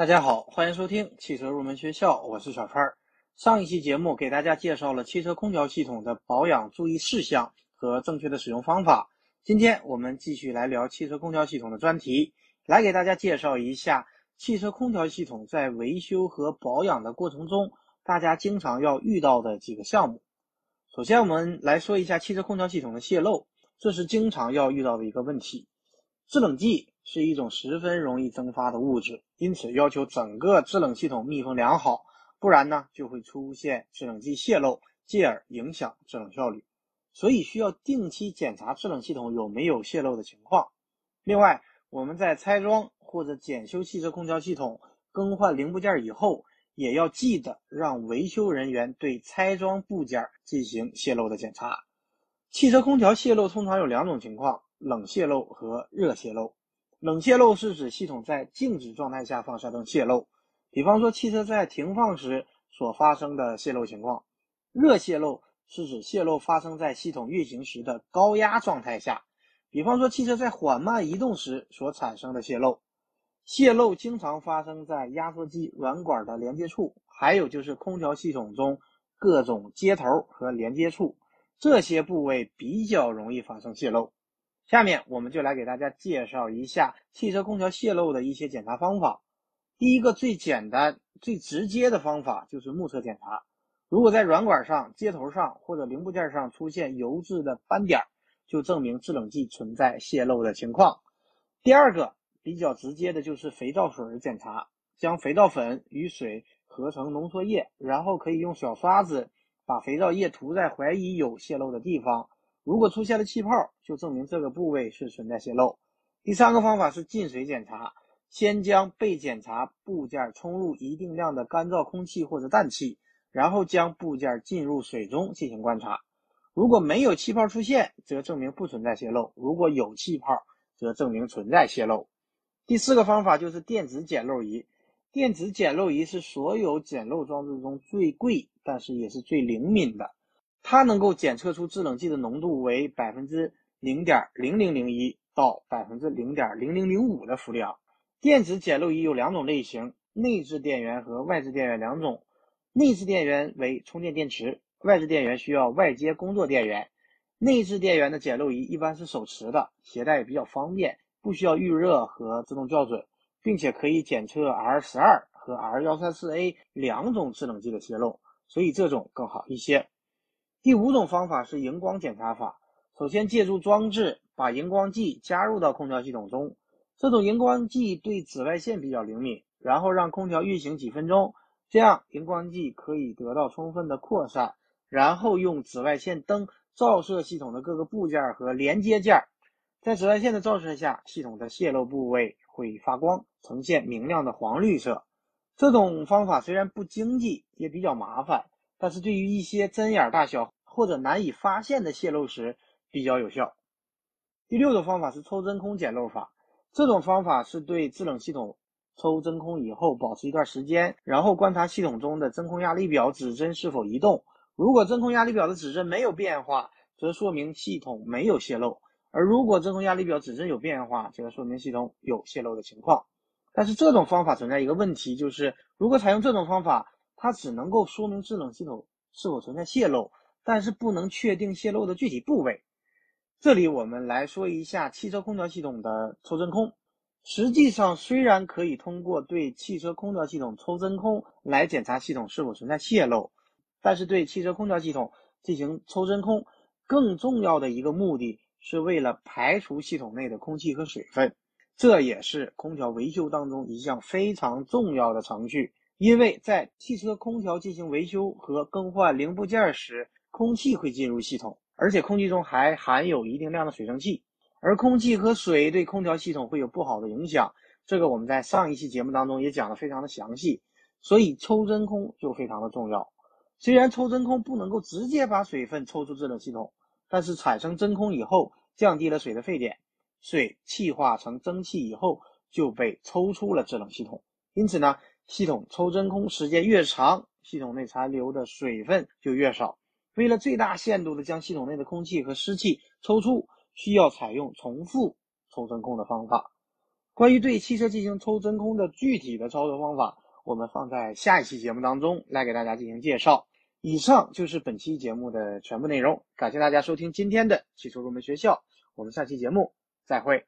大家好，欢迎收听汽车入门学校，我是小川。上一期节目给大家介绍了汽车空调系统的保养注意事项和正确的使用方法。今天我们继续来聊汽车空调系统的专题，来给大家介绍一下汽车空调系统在维修和保养的过程中，大家经常要遇到的几个项目。首先，我们来说一下汽车空调系统的泄漏，这是经常要遇到的一个问题。制冷剂是一种十分容易蒸发的物质，因此要求整个制冷系统密封良好，不然呢就会出现制冷剂泄漏，进而影响制冷效率。所以需要定期检查制冷系统有没有泄漏的情况。另外，我们在拆装或者检修汽车空调系统、更换零部件以后，也要记得让维修人员对拆装部件进行泄漏的检查。汽车空调泄漏通常有两种情况。冷泄漏和热泄漏。冷泄漏是指系统在静止状态下放射灯泄漏，比方说汽车在停放时所发生的泄漏情况。热泄漏是指泄漏发生在系统运行时的高压状态下，比方说汽车在缓慢移动时所产生的泄漏。泄漏经常发生在压缩机软管的连接处，还有就是空调系统中各种接头和连接处，这些部位比较容易发生泄漏。下面我们就来给大家介绍一下汽车空调泄漏的一些检查方法。第一个最简单、最直接的方法就是目测检查。如果在软管上、接头上或者零部件上出现油渍的斑点，就证明制冷剂存在泄漏的情况。第二个比较直接的就是肥皂水检查，将肥皂粉与水合成浓缩液，然后可以用小刷子把肥皂液涂在怀疑有泄漏的地方。如果出现了气泡，就证明这个部位是存在泄漏。第三个方法是进水检查，先将被检查部件冲入一定量的干燥空气或者氮气，然后将部件浸入水中进行观察。如果没有气泡出现，则证明不存在泄漏；如果有气泡，则证明存在泄漏。第四个方法就是电子检漏仪。电子检漏仪是所有检漏装置中最贵，但是也是最灵敏的。它能够检测出制冷剂的浓度为百分之零点零零零一到百分之零点零零零五的伏量。电子检漏仪有两种类型：内置电源和外置电源两种。内置电源为充电电池，外置电源需要外接工作电源。内置电源的检漏仪一般是手持的，携带也比较方便，不需要预热和自动校准，并且可以检测 R 十二和 R 幺三四 A 两种制冷剂的泄漏，所以这种更好一些。第五种方法是荧光检查法。首先，借助装置把荧光剂加入到空调系统中，这种荧光剂对紫外线比较灵敏，然后让空调运行几分钟，这样荧光剂可以得到充分的扩散，然后用紫外线灯照射系统的各个部件和连接件，在紫外线的照射下，系统的泄漏部位会发光，呈现明亮的黄绿色。这种方法虽然不经济，也比较麻烦。但是对于一些针眼大小或者难以发现的泄漏时比较有效。第六种方法是抽真空检漏法，这种方法是对制冷系统抽真空以后保持一段时间，然后观察系统中的真空压力表指针是否移动。如果真空压力表的指针没有变化，则说明系统没有泄漏；而如果真空压力表指针有变化，则说明系统有泄漏的情况。但是这种方法存在一个问题，就是如果采用这种方法。它只能够说明制冷系统是否存在泄漏，但是不能确定泄漏的具体部位。这里我们来说一下汽车空调系统的抽真空。实际上，虽然可以通过对汽车空调系统抽真空来检查系统是否存在泄漏，但是对汽车空调系统进行抽真空，更重要的一个目的是为了排除系统内的空气和水分。这也是空调维修当中一项非常重要的程序。因为在汽车空调进行维修和更换零部件时，空气会进入系统，而且空气中还含有一定量的水蒸气，而空气和水对空调系统会有不好的影响。这个我们在上一期节目当中也讲的非常的详细，所以抽真空就非常的重要。虽然抽真空不能够直接把水分抽出制冷系统，但是产生真空以后，降低了水的沸点，水气化成蒸汽以后就被抽出了制冷系统。因此呢。系统抽真空时间越长，系统内残留的水分就越少。为了最大限度的将系统内的空气和湿气抽出，需要采用重复抽真空的方法。关于对汽车进行抽真空的具体的操作方法，我们放在下一期节目当中来给大家进行介绍。以上就是本期节目的全部内容，感谢大家收听今天的汽车入门学校，我们下期节目再会。